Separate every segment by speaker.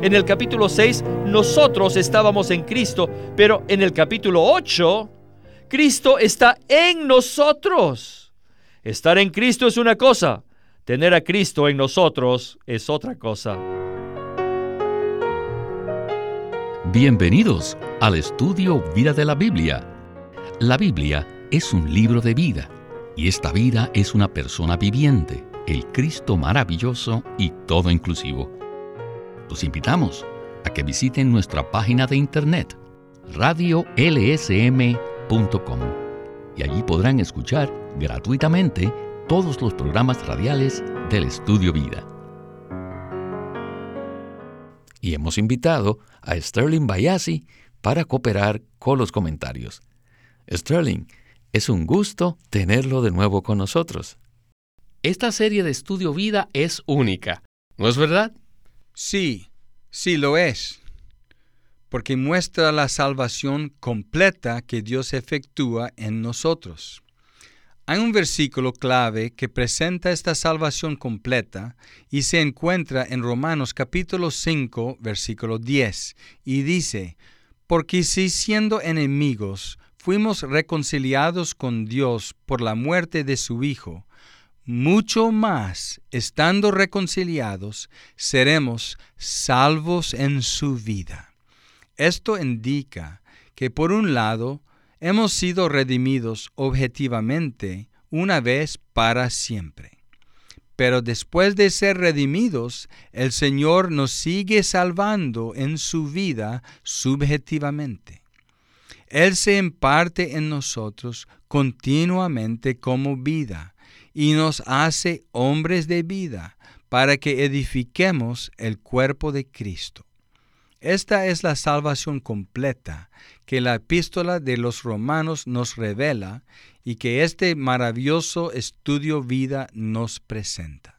Speaker 1: En el capítulo 6 nosotros estábamos en Cristo, pero en el capítulo 8 Cristo está en nosotros. Estar en Cristo es una cosa, tener a Cristo en nosotros es otra cosa.
Speaker 2: Bienvenidos al estudio Vida de la Biblia. La Biblia es un libro de vida y esta vida es una persona viviente, el Cristo maravilloso y todo inclusivo. Los invitamos a que visiten nuestra página de internet radiolsm.com y allí podrán escuchar gratuitamente todos los programas radiales del Estudio Vida. Y hemos invitado a Sterling Bayasi para cooperar con los comentarios. Sterling, es un gusto tenerlo de nuevo con nosotros.
Speaker 3: Esta serie de Estudio Vida es única, ¿no es verdad?
Speaker 4: Sí, sí lo es, porque muestra la salvación completa que Dios efectúa en nosotros. Hay un versículo clave que presenta esta salvación completa y se encuentra en Romanos capítulo 5, versículo 10, y dice, Porque si siendo enemigos fuimos reconciliados con Dios por la muerte de su Hijo, mucho más, estando reconciliados, seremos salvos en su vida. Esto indica que por un lado hemos sido redimidos objetivamente una vez para siempre. Pero después de ser redimidos, el Señor nos sigue salvando en su vida subjetivamente. Él se imparte en nosotros continuamente como vida y nos hace hombres de vida para que edifiquemos el cuerpo de Cristo. Esta es la salvación completa que la epístola de los romanos nos revela y que este maravilloso estudio vida nos presenta.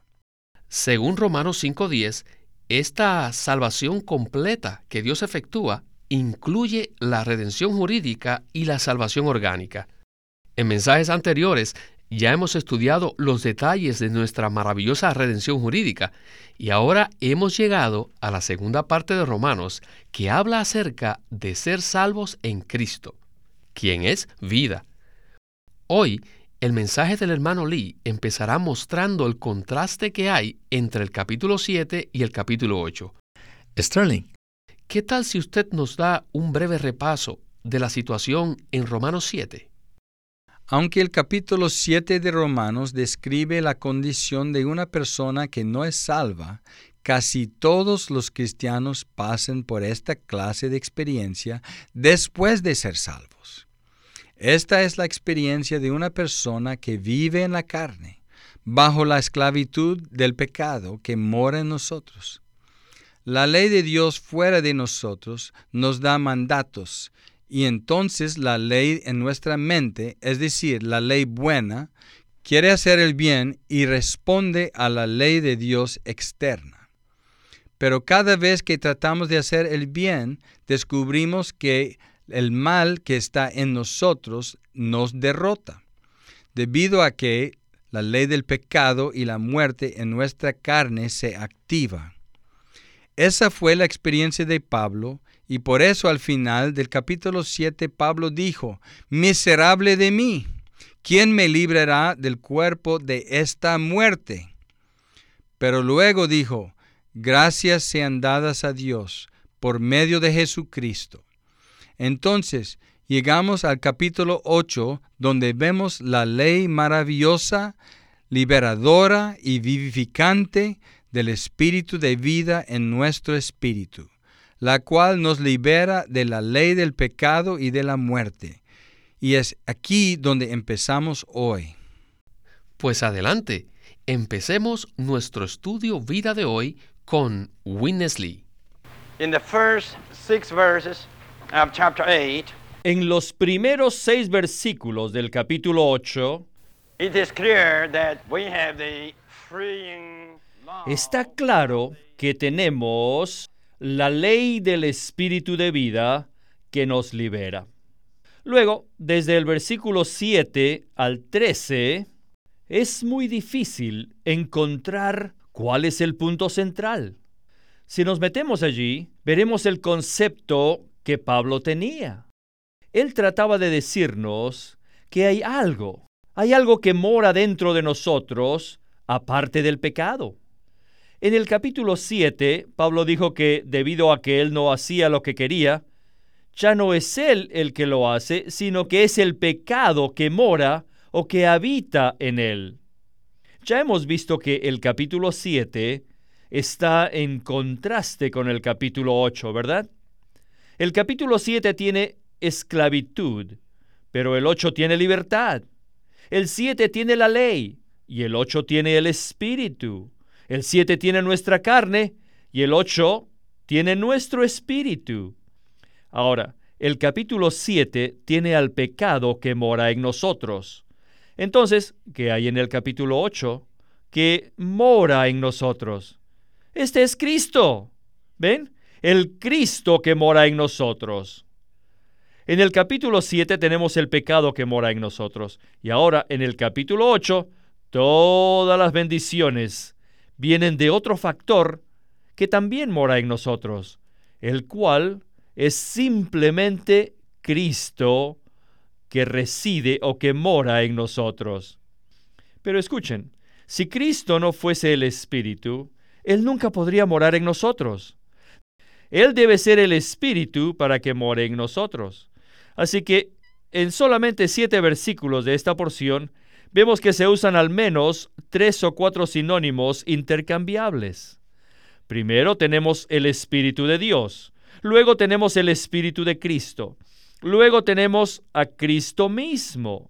Speaker 3: Según Romanos 5.10, esta salvación completa que Dios efectúa incluye la redención jurídica y la salvación orgánica. En mensajes anteriores ya hemos estudiado los detalles de nuestra maravillosa redención jurídica y ahora hemos llegado a la segunda parte de Romanos que habla acerca de ser salvos en Cristo, quien es vida. Hoy, el mensaje del hermano Lee empezará mostrando el contraste que hay entre el capítulo 7 y el capítulo 8.
Speaker 2: Sterling,
Speaker 3: ¿qué tal si usted nos da un breve repaso de la situación en Romanos 7?
Speaker 4: Aunque el capítulo 7 de Romanos describe la condición de una persona que no es salva, casi todos los cristianos pasan por esta clase de experiencia después de ser salvos. Esta es la experiencia de una persona que vive en la carne, bajo la esclavitud del pecado que mora en nosotros. La ley de Dios fuera de nosotros nos da mandatos y entonces la ley en nuestra mente, es decir, la ley buena, quiere hacer el bien y responde a la ley de Dios externa. Pero cada vez que tratamos de hacer el bien, descubrimos que el mal que está en nosotros nos derrota, debido a que la ley del pecado y la muerte en nuestra carne se activa. Esa fue la experiencia de Pablo y por eso al final del capítulo 7 Pablo dijo, miserable de mí, ¿quién me librará del cuerpo de esta muerte? Pero luego dijo, gracias sean dadas a Dios por medio de Jesucristo. Entonces llegamos al capítulo 8 donde vemos la ley maravillosa, liberadora y vivificante del espíritu de vida en nuestro espíritu la cual nos libera de la ley del pecado y de la muerte. Y es aquí donde empezamos hoy.
Speaker 3: Pues adelante, empecemos nuestro estudio vida de hoy con Winnesley.
Speaker 1: en los primeros seis versículos del capítulo 8, está claro que tenemos la ley del Espíritu de vida que nos libera. Luego, desde el versículo 7 al 13, es muy difícil encontrar cuál es el punto central. Si nos metemos allí, veremos el concepto que Pablo tenía. Él trataba de decirnos que hay algo, hay algo que mora dentro de nosotros aparte del pecado. En el capítulo 7, Pablo dijo que debido a que él no hacía lo que quería, ya no es él el que lo hace, sino que es el pecado que mora o que habita en él. Ya hemos visto que el capítulo 7 está en contraste con el capítulo 8, ¿verdad? El capítulo 7 tiene esclavitud, pero el 8 tiene libertad. El 7 tiene la ley y el 8 tiene el espíritu. El 7 tiene nuestra carne y el 8 tiene nuestro espíritu. Ahora, el capítulo 7 tiene al pecado que mora en nosotros. Entonces, ¿qué hay en el capítulo 8? Que mora en nosotros. Este es Cristo. ¿Ven? El Cristo que mora en nosotros. En el capítulo 7 tenemos el pecado que mora en nosotros. Y ahora en el capítulo 8, todas las bendiciones vienen de otro factor que también mora en nosotros, el cual es simplemente Cristo que reside o que mora en nosotros. Pero escuchen, si Cristo no fuese el Espíritu, Él nunca podría morar en nosotros. Él debe ser el Espíritu para que more en nosotros. Así que en solamente siete versículos de esta porción vemos que se usan al menos tres o cuatro sinónimos intercambiables. Primero tenemos el Espíritu de Dios, luego tenemos el Espíritu de Cristo, luego tenemos a Cristo mismo,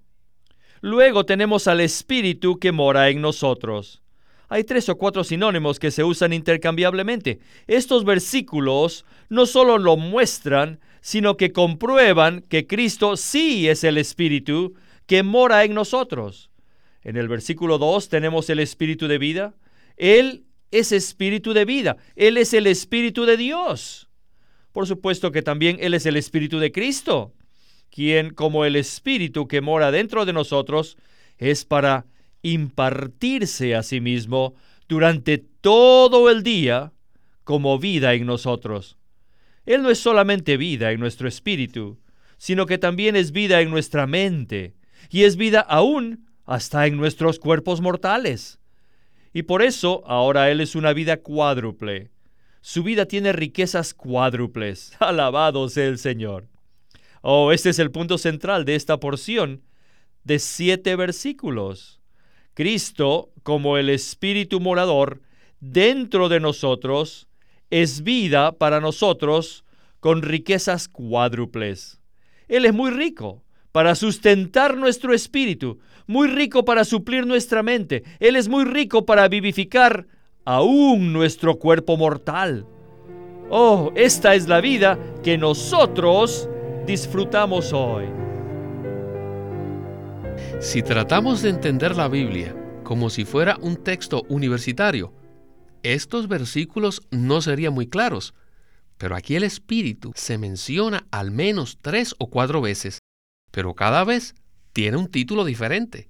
Speaker 1: luego tenemos al Espíritu que mora en nosotros. Hay tres o cuatro sinónimos que se usan intercambiablemente. Estos versículos no solo lo muestran, sino que comprueban que Cristo sí es el Espíritu que mora en nosotros. En el versículo 2 tenemos el Espíritu de vida. Él es Espíritu de vida. Él es el Espíritu de Dios. Por supuesto que también Él es el Espíritu de Cristo, quien como el Espíritu que mora dentro de nosotros es para impartirse a sí mismo durante todo el día como vida en nosotros. Él no es solamente vida en nuestro espíritu, sino que también es vida en nuestra mente, y es vida aún hasta en nuestros cuerpos mortales. Y por eso ahora Él es una vida cuádruple. Su vida tiene riquezas cuádruples. Alabado sea el Señor. Oh, este es el punto central de esta porción de siete versículos. Cristo, como el Espíritu morador, dentro de nosotros, es vida para nosotros con riquezas cuádruples. Él es muy rico para sustentar nuestro espíritu, muy rico para suplir nuestra mente. Él es muy rico para vivificar aún nuestro cuerpo mortal. Oh, esta es la vida que nosotros disfrutamos hoy.
Speaker 3: Si tratamos de entender la Biblia como si fuera un texto universitario, estos versículos no serían muy claros, pero aquí el Espíritu se menciona al menos tres o cuatro veces, pero cada vez tiene un título diferente.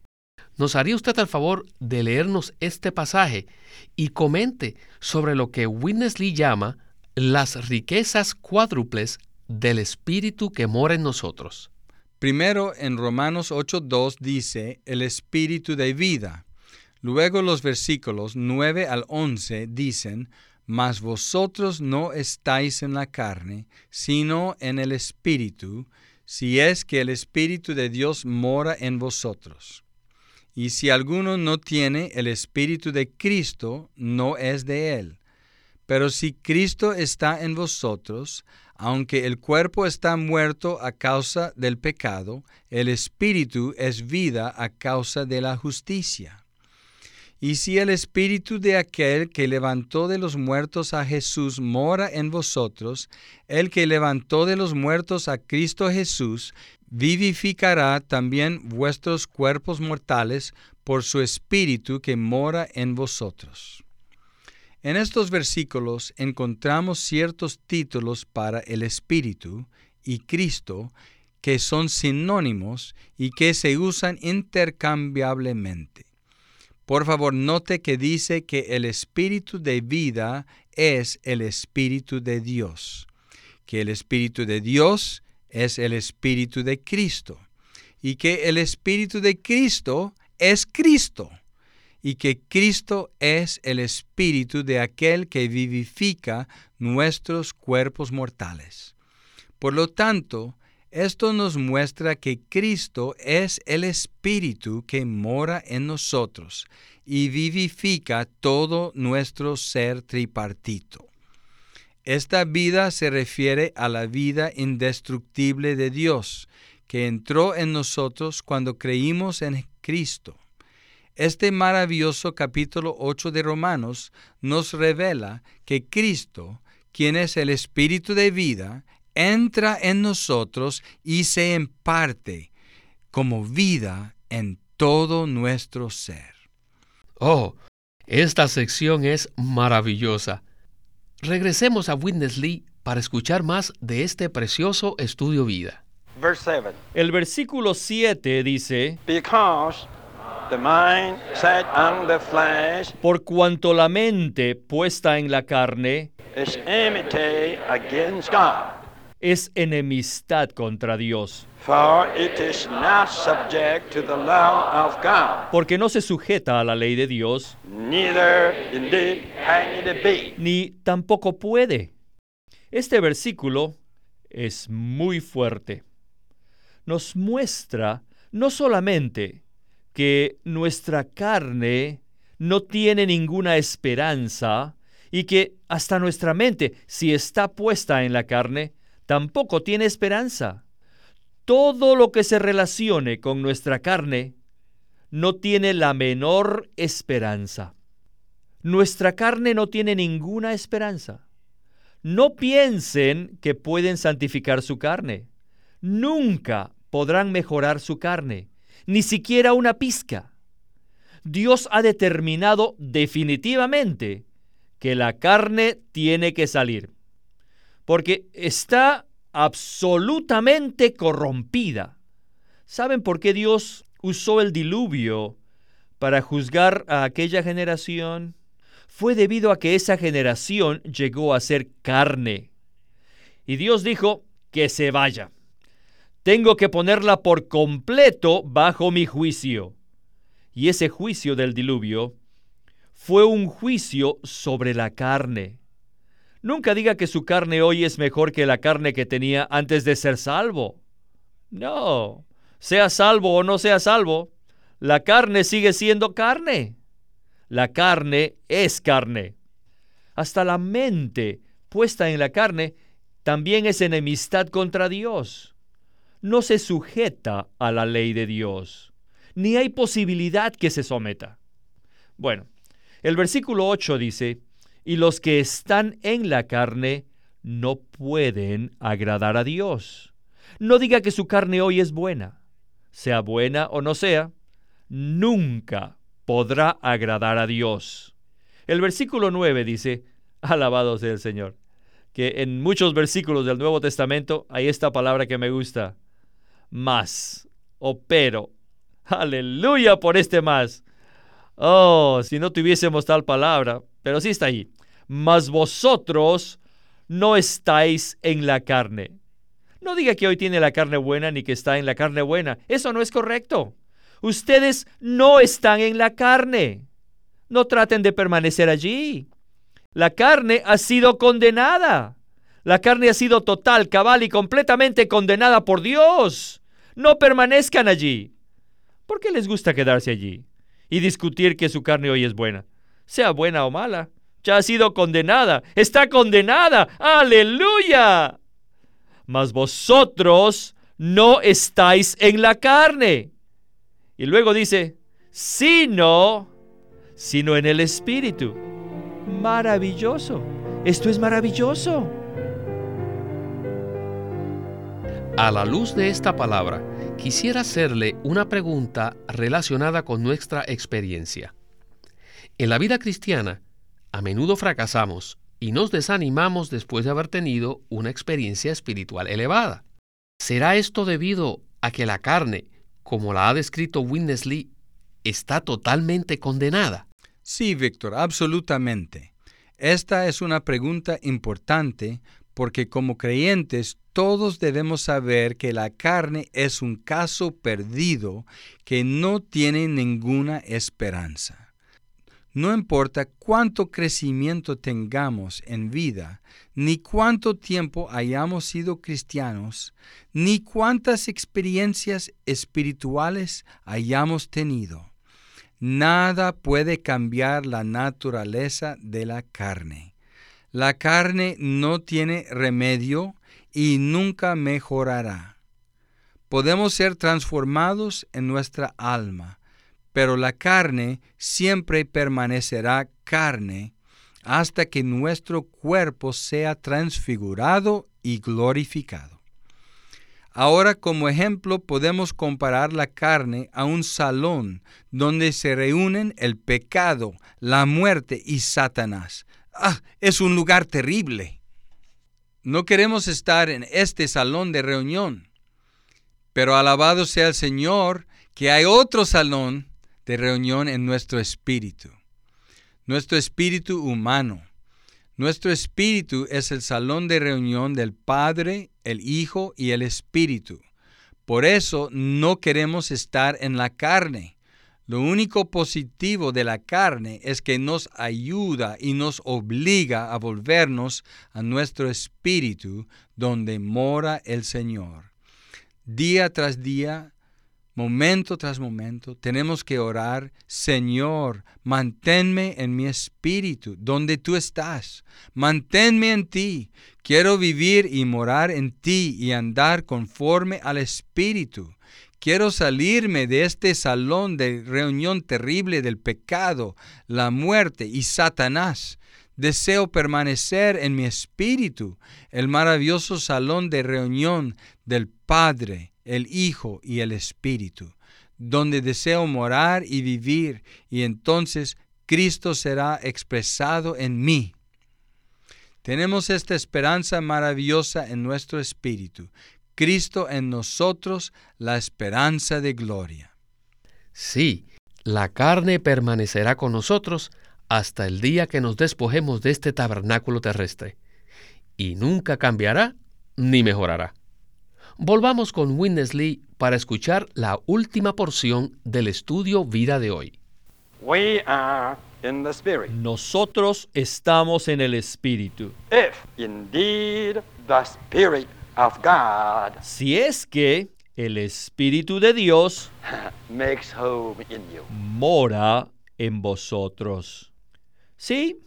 Speaker 3: ¿Nos haría usted el favor de leernos este pasaje y comente sobre lo que Witness Lee llama las riquezas cuádruples del Espíritu que mora en nosotros?
Speaker 4: Primero, en Romanos 8.2 dice el Espíritu de vida. Luego los versículos 9 al 11 dicen, Mas vosotros no estáis en la carne, sino en el Espíritu, si es que el Espíritu de Dios mora en vosotros. Y si alguno no tiene el Espíritu de Cristo, no es de él. Pero si Cristo está en vosotros, aunque el cuerpo está muerto a causa del pecado, el Espíritu es vida a causa de la justicia. Y si el espíritu de aquel que levantó de los muertos a Jesús mora en vosotros, el que levantó de los muertos a Cristo Jesús, vivificará también vuestros cuerpos mortales por su espíritu que mora en vosotros. En estos versículos encontramos ciertos títulos para el espíritu y Cristo que son sinónimos y que se usan intercambiablemente. Por favor, note que dice que el espíritu de vida es el espíritu de Dios, que el espíritu de Dios es el espíritu de Cristo y que el espíritu de Cristo es Cristo y que Cristo es el espíritu de aquel que vivifica nuestros cuerpos mortales. Por lo tanto, esto nos muestra que Cristo es el Espíritu que mora en nosotros y vivifica todo nuestro ser tripartito. Esta vida se refiere a la vida indestructible de Dios, que entró en nosotros cuando creímos en Cristo. Este maravilloso capítulo 8 de Romanos nos revela que Cristo, quien es el Espíritu de vida, entra en nosotros y se imparte como vida en todo nuestro ser.
Speaker 3: Oh, esta sección es maravillosa. Regresemos a Witness Lee para escuchar más de este precioso estudio vida.
Speaker 1: El versículo 7 dice, por cuanto la mente puesta en la carne es enemistad contra Dios. Porque no se sujeta a la ley de Dios, ni tampoco puede. Este versículo es muy fuerte. Nos muestra no solamente que nuestra carne no tiene ninguna esperanza y que hasta nuestra mente, si está puesta en la carne, tampoco tiene esperanza. Todo lo que se relacione con nuestra carne no tiene la menor esperanza. Nuestra carne no tiene ninguna esperanza. No piensen que pueden santificar su carne. Nunca podrán mejorar su carne, ni siquiera una pizca. Dios ha determinado definitivamente que la carne tiene que salir porque está absolutamente corrompida. ¿Saben por qué Dios usó el diluvio para juzgar a aquella generación? Fue debido a que esa generación llegó a ser carne. Y Dios dijo que se vaya. Tengo que ponerla por completo bajo mi juicio. Y ese juicio del diluvio fue un juicio sobre la carne. Nunca diga que su carne hoy es mejor que la carne que tenía antes de ser salvo. No, sea salvo o no sea salvo, la carne sigue siendo carne. La carne es carne. Hasta la mente puesta en la carne también es enemistad contra Dios. No se sujeta a la ley de Dios, ni hay posibilidad que se someta. Bueno, el versículo 8 dice, y los que están en la carne no pueden agradar a Dios. No diga que su carne hoy es buena, sea buena o no sea, nunca podrá agradar a Dios. El versículo 9 dice, alabado sea el Señor, que en muchos versículos del Nuevo Testamento hay esta palabra que me gusta, más o pero. Aleluya por este más. Oh, si no tuviésemos tal palabra, pero sí está ahí mas vosotros no estáis en la carne. No diga que hoy tiene la carne buena ni que está en la carne buena. Eso no es correcto. Ustedes no están en la carne. No traten de permanecer allí. La carne ha sido condenada. La carne ha sido total, cabal y completamente condenada por Dios. No permanezcan allí. ¿Por qué les gusta quedarse allí y discutir que su carne hoy es buena? Sea buena o mala, ya ha sido condenada, está condenada, aleluya. Mas vosotros no estáis en la carne. Y luego dice, sino, sino en el Espíritu. Maravilloso. Esto es maravilloso.
Speaker 3: A la luz de esta palabra, quisiera hacerle una pregunta relacionada con nuestra experiencia. En la vida cristiana, a menudo fracasamos y nos desanimamos después de haber tenido una experiencia espiritual elevada. ¿Será esto debido a que la carne, como la ha descrito Lee, está totalmente condenada.
Speaker 4: Sí, Víctor, absolutamente. Esta es una pregunta importante porque como creyentes todos debemos saber que la carne es un caso perdido que no tiene ninguna esperanza. No importa cuánto crecimiento tengamos en vida, ni cuánto tiempo hayamos sido cristianos, ni cuántas experiencias espirituales hayamos tenido. Nada puede cambiar la naturaleza de la carne. La carne no tiene remedio y nunca mejorará. Podemos ser transformados en nuestra alma, pero la carne siempre permanecerá carne hasta que nuestro cuerpo sea transfigurado y glorificado. Ahora como ejemplo podemos comparar la carne a un salón donde se reúnen el pecado, la muerte y Satanás. ¡Ah! Es un lugar terrible. No queremos estar en este salón de reunión, pero alabado sea el Señor que hay otro salón de reunión en nuestro espíritu, nuestro espíritu humano. Nuestro espíritu es el salón de reunión del Padre, el Hijo y el Espíritu. Por eso no queremos estar en la carne lo único positivo de la carne es que nos ayuda y nos obliga a volvernos a nuestro espíritu donde mora el Señor. Día tras día, momento tras momento, tenemos que orar, Señor, manténme en mi espíritu, donde tú estás. Manténme en ti. Quiero vivir y morar en ti y andar conforme al espíritu. Quiero salirme de este salón de reunión terrible del pecado, la muerte y Satanás. Deseo permanecer en mi espíritu, el maravilloso salón de reunión del Padre, el Hijo y el Espíritu, donde deseo morar y vivir, y entonces Cristo será expresado en mí. Tenemos esta esperanza maravillosa en nuestro espíritu, Cristo en nosotros la esperanza de gloria.
Speaker 3: Sí, la carne permanecerá con nosotros hasta el día que nos despojemos de este tabernáculo terrestre, y nunca cambiará ni mejorará. Volvamos con Winnesley para escuchar la última porción del estudio vida de hoy.
Speaker 1: Nosotros estamos en el Espíritu.
Speaker 5: If indeed the Spirit
Speaker 1: si es que el Espíritu de Dios mora en vosotros. Sí,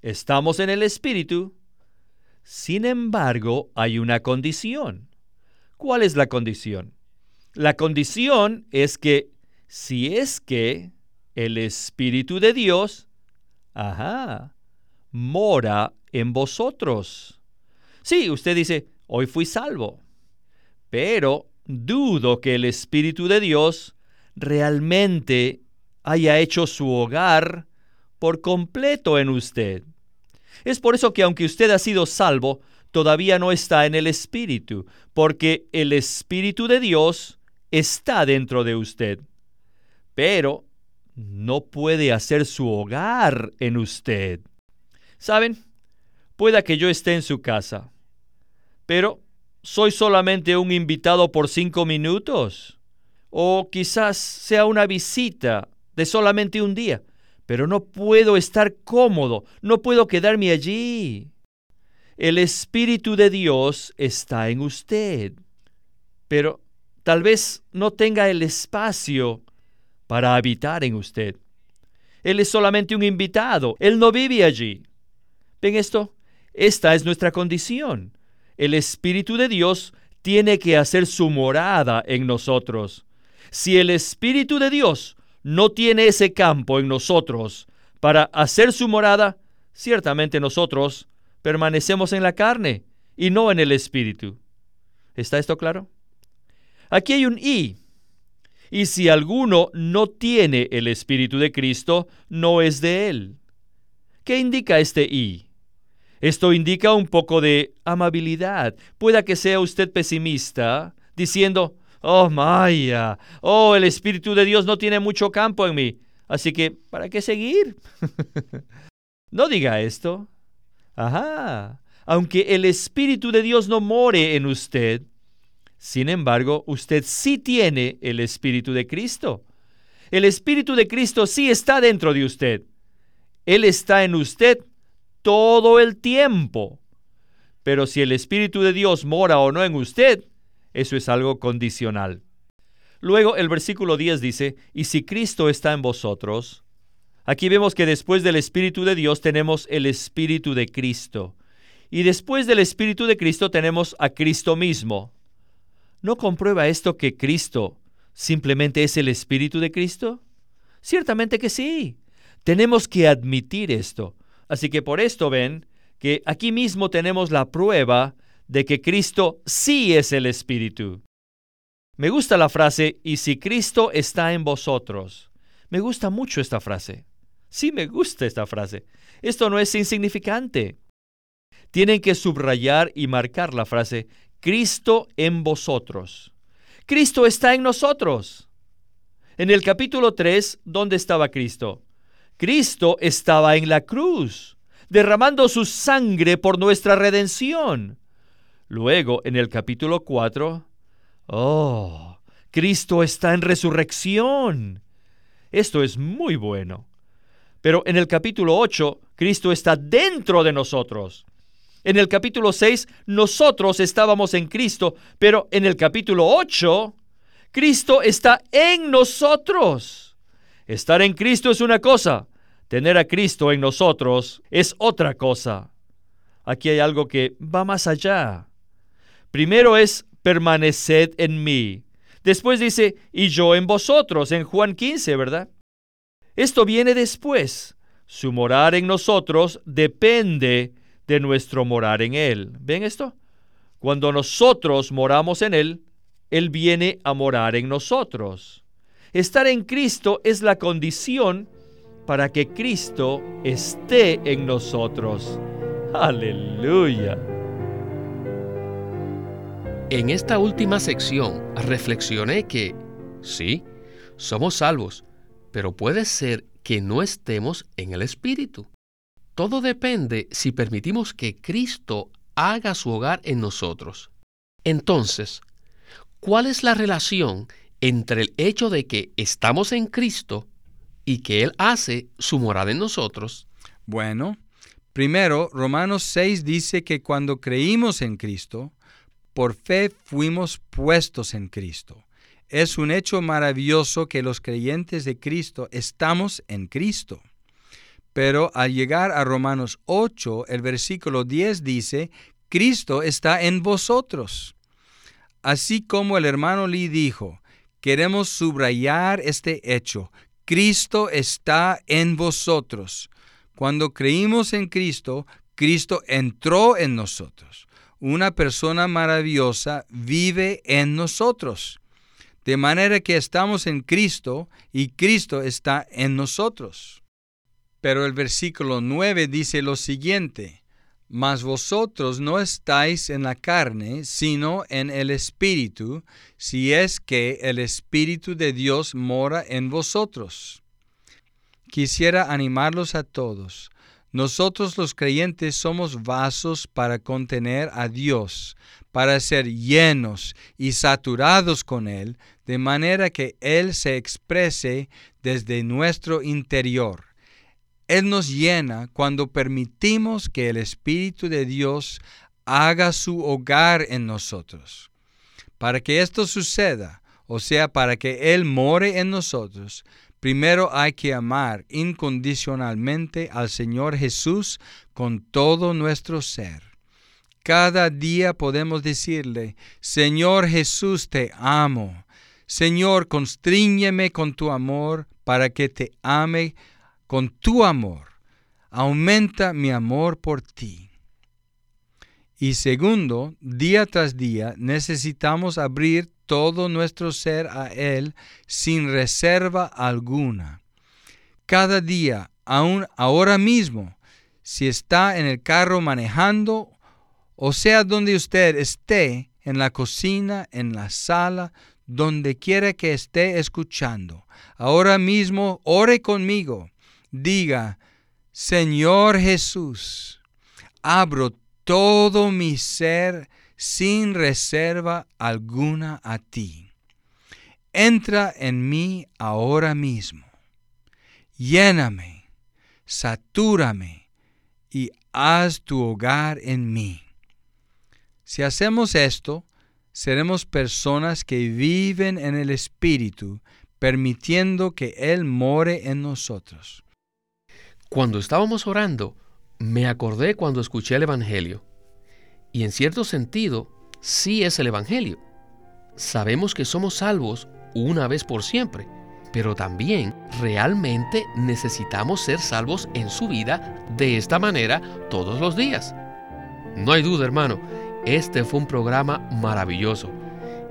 Speaker 1: estamos en el Espíritu. Sin embargo, hay una condición. ¿Cuál es la condición? La condición es que si es que el Espíritu de Dios, ajá, mora en vosotros. Sí, usted dice, hoy fui salvo. Pero dudo que el Espíritu de Dios realmente haya hecho su hogar por completo en usted. Es por eso que aunque usted ha sido salvo, todavía no está en el Espíritu, porque el Espíritu de Dios está dentro de usted. Pero no puede hacer su hogar en usted. ¿Saben? Pueda que yo esté en su casa, pero soy solamente un invitado por cinco minutos. O quizás sea una visita de solamente un día. Pero no puedo estar cómodo, no puedo quedarme allí. El Espíritu de Dios está en usted. Pero tal vez no tenga el espacio para habitar en usted. Él es solamente un invitado, Él no vive allí. ¿Ven esto? Esta es nuestra condición el Espíritu de Dios tiene que hacer su morada en nosotros. Si el Espíritu de Dios no tiene ese campo en nosotros para hacer su morada, ciertamente nosotros permanecemos en la carne y no en el Espíritu. ¿Está esto claro? Aquí hay un y. Y si alguno no tiene el Espíritu de Cristo, no es de él. ¿Qué indica este y? Esto indica un poco de amabilidad. Pueda que sea usted pesimista, diciendo, Oh, Maya. Oh, el Espíritu de Dios no tiene mucho campo en mí. Así que, ¿para qué seguir? no diga esto. Ajá. Aunque el Espíritu de Dios no more en usted, sin embargo, usted sí tiene el Espíritu de Cristo. El Espíritu de Cristo sí está dentro de usted. Él está en usted todo el tiempo. Pero si el Espíritu de Dios mora o no en usted, eso es algo condicional. Luego el versículo 10 dice, y si Cristo está en vosotros, aquí vemos que después del Espíritu de Dios tenemos el Espíritu de Cristo. Y después del Espíritu de Cristo tenemos a Cristo mismo. ¿No comprueba esto que Cristo simplemente es el Espíritu de Cristo? Ciertamente que sí. Tenemos que admitir esto. Así que por esto ven que aquí mismo tenemos la prueba de que Cristo sí es el Espíritu. Me gusta la frase, y si Cristo está en vosotros. Me gusta mucho esta frase. Sí, me gusta esta frase. Esto no es insignificante. Tienen que subrayar y marcar la frase, Cristo en vosotros. Cristo está en nosotros. En el capítulo 3, ¿dónde estaba Cristo? Cristo estaba en la cruz, derramando su sangre por nuestra redención. Luego, en el capítulo 4, oh, Cristo está en resurrección. Esto es muy bueno. Pero en el capítulo 8, Cristo está dentro de nosotros. En el capítulo 6, nosotros estábamos en Cristo, pero en el capítulo 8, Cristo está en nosotros. Estar en Cristo es una cosa, tener a Cristo en nosotros es otra cosa. Aquí hay algo que va más allá. Primero es permaneced en mí. Después dice, y yo en vosotros, en Juan 15, ¿verdad? Esto viene después. Su morar en nosotros depende de nuestro morar en Él. ¿Ven esto? Cuando nosotros moramos en Él, Él viene a morar en nosotros. Estar en Cristo es la condición para que Cristo esté en nosotros. Aleluya.
Speaker 3: En esta última sección reflexioné que, sí, somos salvos, pero puede ser que no estemos en el Espíritu. Todo depende si permitimos que Cristo haga su hogar en nosotros. Entonces, ¿cuál es la relación entre el hecho de que estamos en Cristo y que Él hace su morada en nosotros?
Speaker 4: Bueno, primero, Romanos 6 dice que cuando creímos en Cristo, por fe fuimos puestos en Cristo. Es un hecho maravilloso que los creyentes de Cristo estamos en Cristo. Pero al llegar a Romanos 8, el versículo 10 dice, Cristo está en vosotros. Así como el hermano Lee dijo, queremos subrayar este hecho. Cristo está en vosotros. Cuando creímos en Cristo, Cristo entró en nosotros una persona maravillosa vive en nosotros. De manera que estamos en Cristo y Cristo está en nosotros. Pero el versículo 9 dice lo siguiente, mas vosotros no estáis en la carne, sino en el Espíritu, si es que el Espíritu de Dios mora en vosotros. Quisiera animarlos a todos nosotros los creyentes somos vasos para contener a Dios, para ser llenos y saturados con Él, de manera que Él se exprese desde nuestro interior. Él nos llena cuando permitimos que el Espíritu de Dios haga su hogar en nosotros. Para que esto suceda, o sea, para que Él more en nosotros, Primero hay que amar incondicionalmente al Señor Jesús con todo nuestro ser. Cada día podemos decirle, Señor Jesús, te amo. Señor, constríñeme con tu amor para que te ame con tu amor. Aumenta mi amor por ti. Y segundo, día tras día necesitamos abrir todo nuestro ser a Él sin reserva alguna. Cada día, aún ahora mismo, si está en el carro manejando, o sea donde usted esté, en la cocina, en la sala, donde quiera que esté escuchando. Ahora mismo ore conmigo. Diga, Señor Jesús, abro todo mi ser sin reserva alguna a ti. Entra en mí ahora mismo. Lléname, satúrame y haz tu hogar en mí. Si hacemos esto, seremos personas que viven en el Espíritu, permitiendo que Él more en nosotros.
Speaker 3: Cuando estábamos orando, me acordé cuando escuché el Evangelio. Y en cierto sentido, sí es el Evangelio. Sabemos que somos salvos una vez por siempre, pero también realmente necesitamos ser salvos en su vida de esta manera todos los días. No hay duda, hermano, este fue un programa maravilloso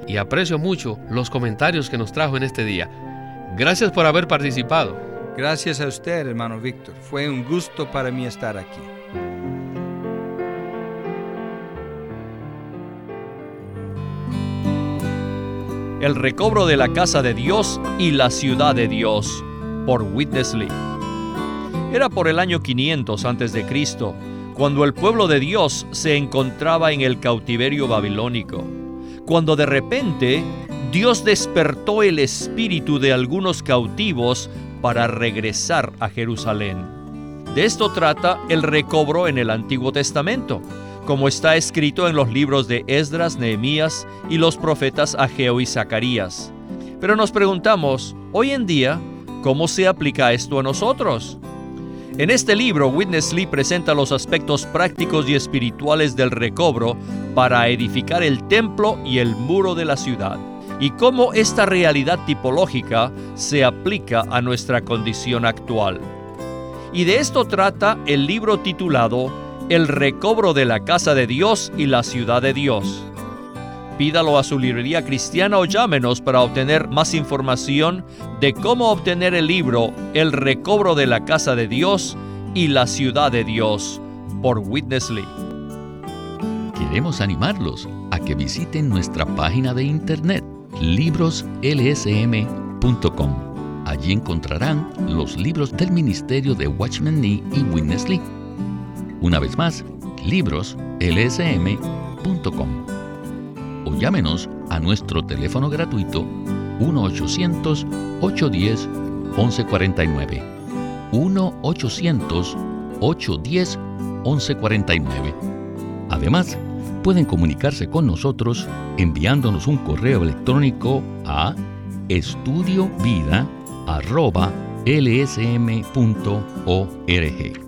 Speaker 3: y aprecio mucho los comentarios que nos trajo en este día. Gracias por haber participado.
Speaker 4: Gracias a usted, hermano Víctor. Fue un gusto para mí estar aquí.
Speaker 1: El recobro de la casa de Dios y la ciudad de Dios, por Witness Lee. Era por el año 500 a.C., cuando el pueblo de Dios se encontraba en el cautiverio babilónico, cuando de repente Dios despertó el espíritu de algunos cautivos para regresar a Jerusalén. De esto trata el recobro en el Antiguo Testamento, como está escrito en los libros de Esdras, Nehemías y los profetas Ageo y Zacarías. Pero nos preguntamos, hoy en día, ¿cómo se aplica esto a nosotros? En este libro, Witness Lee presenta los aspectos prácticos y espirituales del recobro para edificar el templo y el muro de la ciudad, y cómo esta realidad tipológica se aplica a nuestra condición actual. Y de esto trata el libro titulado El recobro de la casa de Dios y la ciudad de Dios. Pídalo a su librería cristiana o llámenos para obtener más información de cómo obtener el libro El recobro de la casa de Dios y la ciudad de Dios por Witness Lee.
Speaker 2: Queremos animarlos a que visiten nuestra página de internet libroslsm.com. Allí encontrarán los libros del ministerio de Watchman Nee y Witness Lee. Una vez más, libroslsm.com o llámenos a nuestro teléfono gratuito 1-800-810-1149. 1-800-810-1149. Además, pueden comunicarse con nosotros enviándonos un correo electrónico a estudiovida.lsm.org.